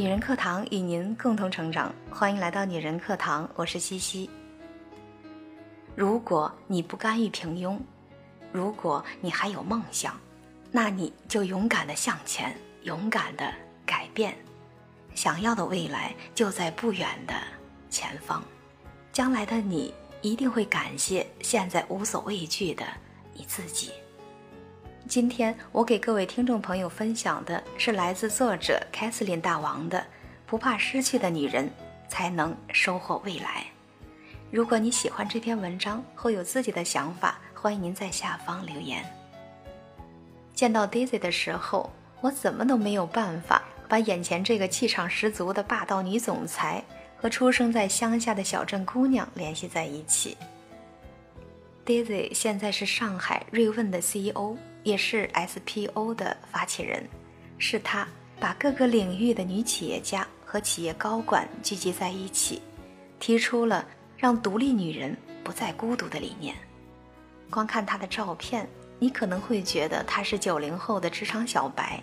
女人课堂与您共同成长，欢迎来到女人课堂，我是西西。如果你不甘于平庸，如果你还有梦想，那你就勇敢的向前，勇敢的改变，想要的未来就在不远的前方。将来的你一定会感谢现在无所畏惧的你自己。今天我给各位听众朋友分享的是来自作者凯瑟琳大王的《不怕失去的女人才能收获未来》。如果你喜欢这篇文章或有自己的想法，欢迎您在下方留言。见到 Daisy 的时候，我怎么都没有办法把眼前这个气场十足的霸道女总裁和出生在乡下的小镇姑娘联系在一起。Daisy 现在是上海瑞问的 CEO。也是 SPO 的发起人，是他把各个领域的女企业家和企业高管聚集在一起，提出了让独立女人不再孤独的理念。光看她的照片，你可能会觉得她是九零后的职场小白，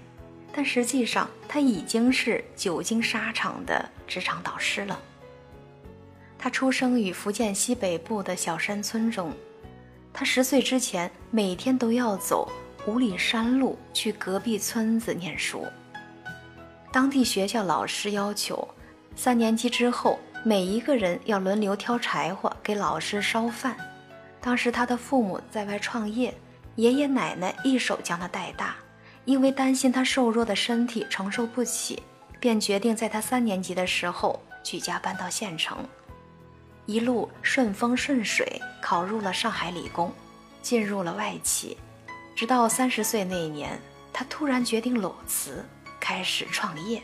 但实际上她已经是久经沙场的职场导师了。她出生于福建西北部的小山村中，她十岁之前每天都要走。五里山路去隔壁村子念书。当地学校老师要求，三年级之后每一个人要轮流挑柴火给老师烧饭。当时他的父母在外创业，爷爷奶奶一手将他带大，因为担心他瘦弱的身体承受不起，便决定在他三年级的时候举家搬到县城，一路顺风顺水考入了上海理工，进入了外企。直到三十岁那一年，他突然决定裸辞，开始创业。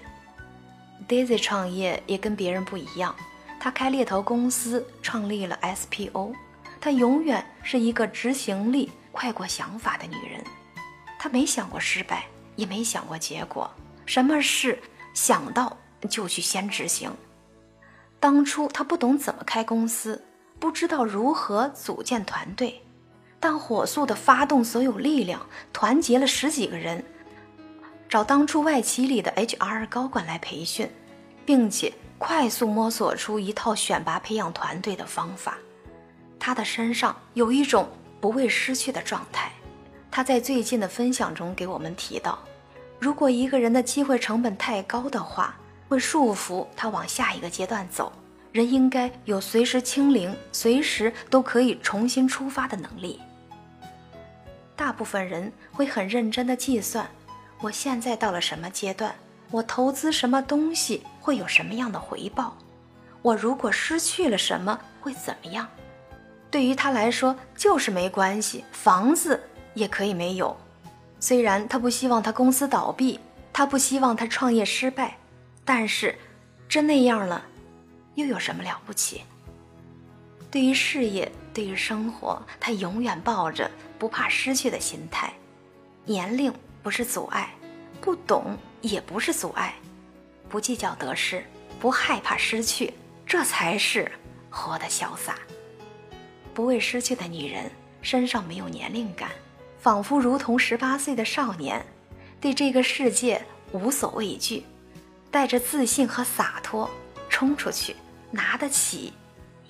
Daisy 创业也跟别人不一样，她开猎头公司，创立了 SPO。她永远是一个执行力快过想法的女人。她没想过失败，也没想过结果，什么事想到就去先执行。当初她不懂怎么开公司，不知道如何组建团队。但火速的发动所有力量，团结了十几个人，找当初外企里的 HR 高管来培训，并且快速摸索出一套选拔培养团队的方法。他的身上有一种不畏失去的状态。他在最近的分享中给我们提到，如果一个人的机会成本太高的话，会束缚他往下一个阶段走。人应该有随时清零、随时都可以重新出发的能力。大部分人会很认真的计算，我现在到了什么阶段，我投资什么东西会有什么样的回报，我如果失去了什么会怎么样？对于他来说就是没关系，房子也可以没有。虽然他不希望他公司倒闭，他不希望他创业失败，但是真那样了，又有什么了不起？对于事业，对于生活，他永远抱着。不怕失去的心态，年龄不是阻碍，不懂也不是阻碍，不计较得失，不害怕失去，这才是活得潇洒。不畏失去的女人身上没有年龄感，仿佛如同十八岁的少年，对这个世界无所畏惧，带着自信和洒脱冲出去，拿得起，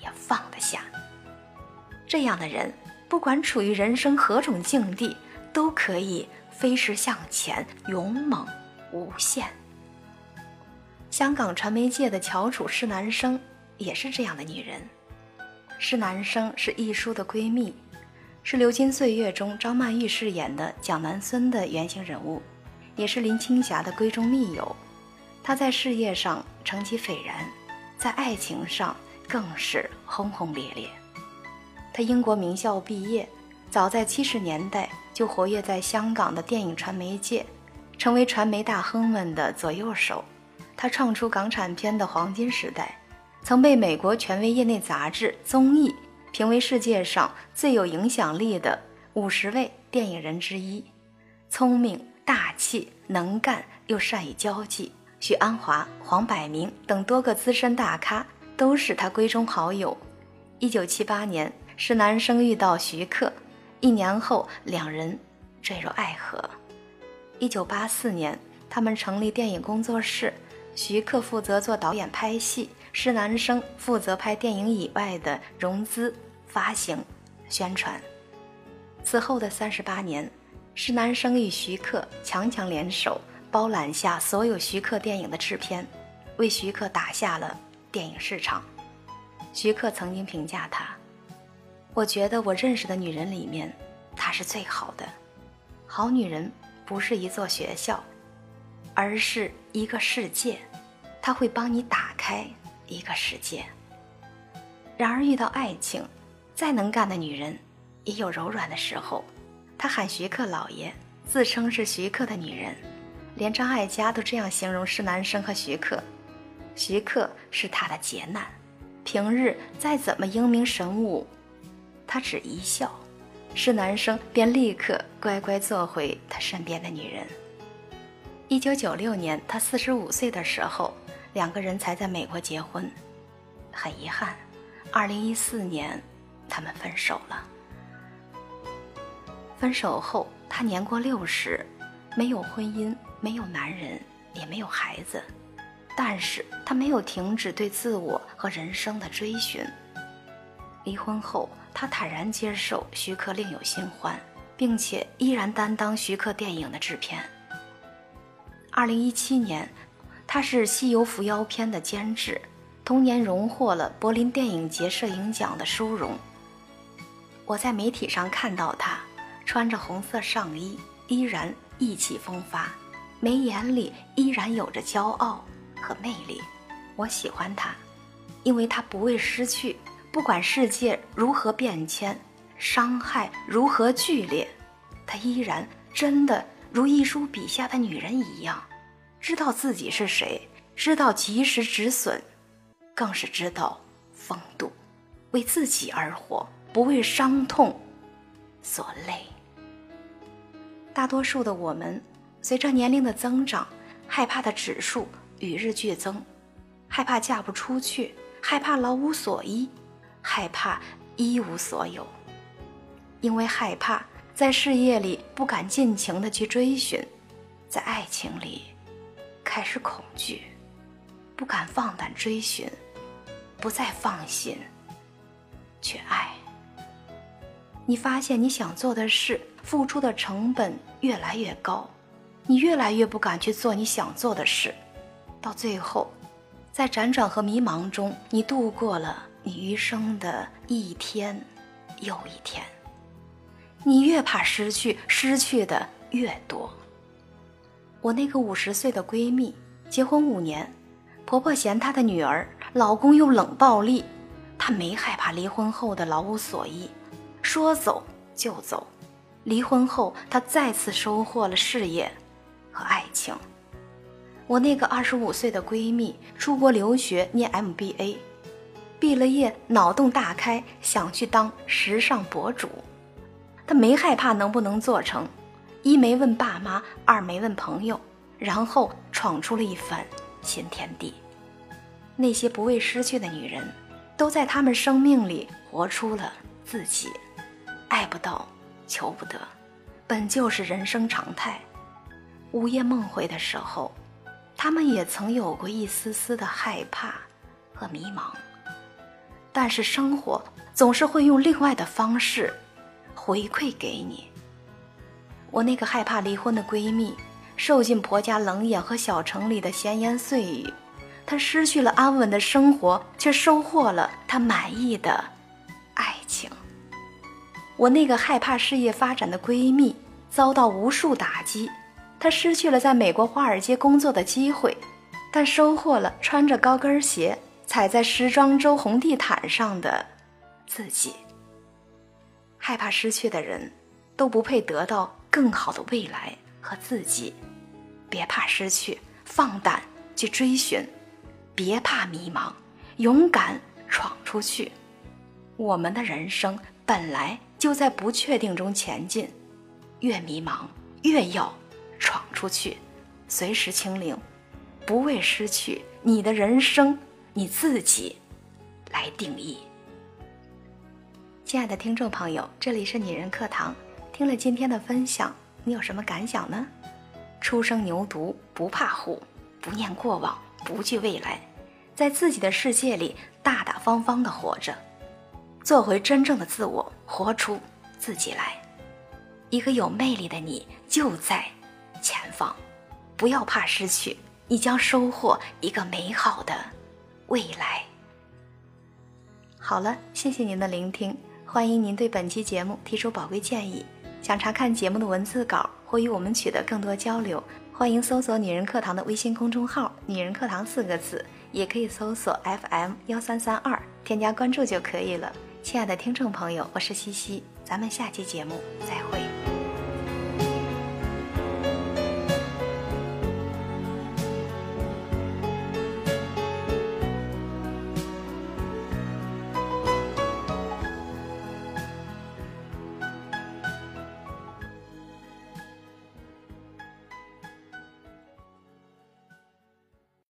也放得下。这样的人。不管处于人生何种境地，都可以飞驰向前，勇猛无限。香港传媒界的翘楚施南生也是这样的女人。施南生是一书的闺蜜，是《流金岁月》中张曼玉饰演的蒋南孙的原型人物，也是林青霞的闺中密友。她在事业上成绩斐然，在爱情上更是轰轰烈烈。他英国名校毕业，早在七十年代就活跃在香港的电影传媒界，成为传媒大亨们的左右手。他创出港产片的黄金时代，曾被美国权威业内杂志《综艺》评为世界上最有影响力的五十位电影人之一。聪明、大气、能干又善于交际，许鞍华、黄百鸣等多个资深大咖都是他闺中好友。一九七八年。是男生遇到徐克，一年后两人坠入爱河。一九八四年，他们成立电影工作室，徐克负责做导演拍戏，施南生负责拍电影以外的融资、发行、宣传。此后的三十八年，施南生与徐克强强联手，包揽下所有徐克电影的制片，为徐克打下了电影市场。徐克曾经评价他：“我觉得我认识的女人里面，她是最好的。好女人不是一座学校。”而是一个世界，她会帮你打开一个世界。然而遇到爱情，再能干的女人也有柔软的时候。他喊徐克老爷，自称是徐克的女人，连张艾嘉都这样形容施南生和徐克。徐克是他的劫难，平日再怎么英明神武，他只一笑，是男生便立刻乖乖做回他身边的女人。一九九六年，他四十五岁的时候，两个人才在美国结婚。很遗憾，二零一四年，他们分手了。分手后，他年过六十，没有婚姻，没有男人，也没有孩子，但是他没有停止对自我和人生的追寻。离婚后，他坦然接受徐克另有新欢，并且依然担当徐克电影的制片。二零一七年，他是《西游伏妖篇》的监制，同年荣获了柏林电影节摄影奖的殊荣。我在媒体上看到他穿着红色上衣，依然意气风发，眉眼里依然有着骄傲和魅力。我喜欢他，因为他不畏失去，不管世界如何变迁，伤害如何剧烈，他依然真的。如一书笔下的女人一样，知道自己是谁，知道及时止损，更是知道风度，为自己而活，不为伤痛所累。大多数的我们，随着年龄的增长，害怕的指数与日俱增，害怕嫁不出去，害怕老无所依，害怕一无所有，因为害怕。在事业里不敢尽情的去追寻，在爱情里开始恐惧，不敢放胆追寻，不再放心，去爱。你发现你想做的事付出的成本越来越高，你越来越不敢去做你想做的事，到最后，在辗转和迷茫中，你度过了你余生的一天又一天。你越怕失去，失去的越多。我那个五十岁的闺蜜，结婚五年，婆婆嫌她的女儿，老公又冷暴力，她没害怕离婚后的老无所依，说走就走。离婚后，她再次收获了事业和爱情。我那个二十五岁的闺蜜，出国留学念 MBA，毕了业脑洞大开，想去当时尚博主。他没害怕能不能做成，一没问爸妈，二没问朋友，然后闯出了一番新天地。那些不畏失去的女人，都在她们生命里活出了自己。爱不到，求不得，本就是人生常态。午夜梦回的时候，她们也曾有过一丝丝的害怕和迷茫，但是生活总是会用另外的方式。回馈给你。我那个害怕离婚的闺蜜，受尽婆家冷眼和小城里的闲言碎语，她失去了安稳的生活，却收获了她满意的爱情。我那个害怕事业发展的闺蜜，遭到无数打击，她失去了在美国华尔街工作的机会，但收获了穿着高跟鞋踩在时装周红地毯上的自己。害怕失去的人，都不配得到更好的未来和自己。别怕失去，放胆去追寻；别怕迷茫，勇敢闯出去。我们的人生本来就在不确定中前进，越迷茫越要闯出去，随时清零，不为失去你的人生，你自己来定义。亲爱的听众朋友，这里是女人课堂。听了今天的分享，你有什么感想呢？初生牛犊不怕虎，不念过往不惧未来，在自己的世界里大大方方的活着，做回真正的自我，活出自己来。一个有魅力的你就在前方，不要怕失去，你将收获一个美好的未来。好了，谢谢您的聆听，欢迎您对本期节目提出宝贵建议。想查看节目的文字稿或与我们取得更多交流，欢迎搜索“女人课堂”的微信公众号“女人课堂”四个字，也可以搜索 FM 幺三三二，添加关注就可以了。亲爱的听众朋友，我是西西，咱们下期节目再会。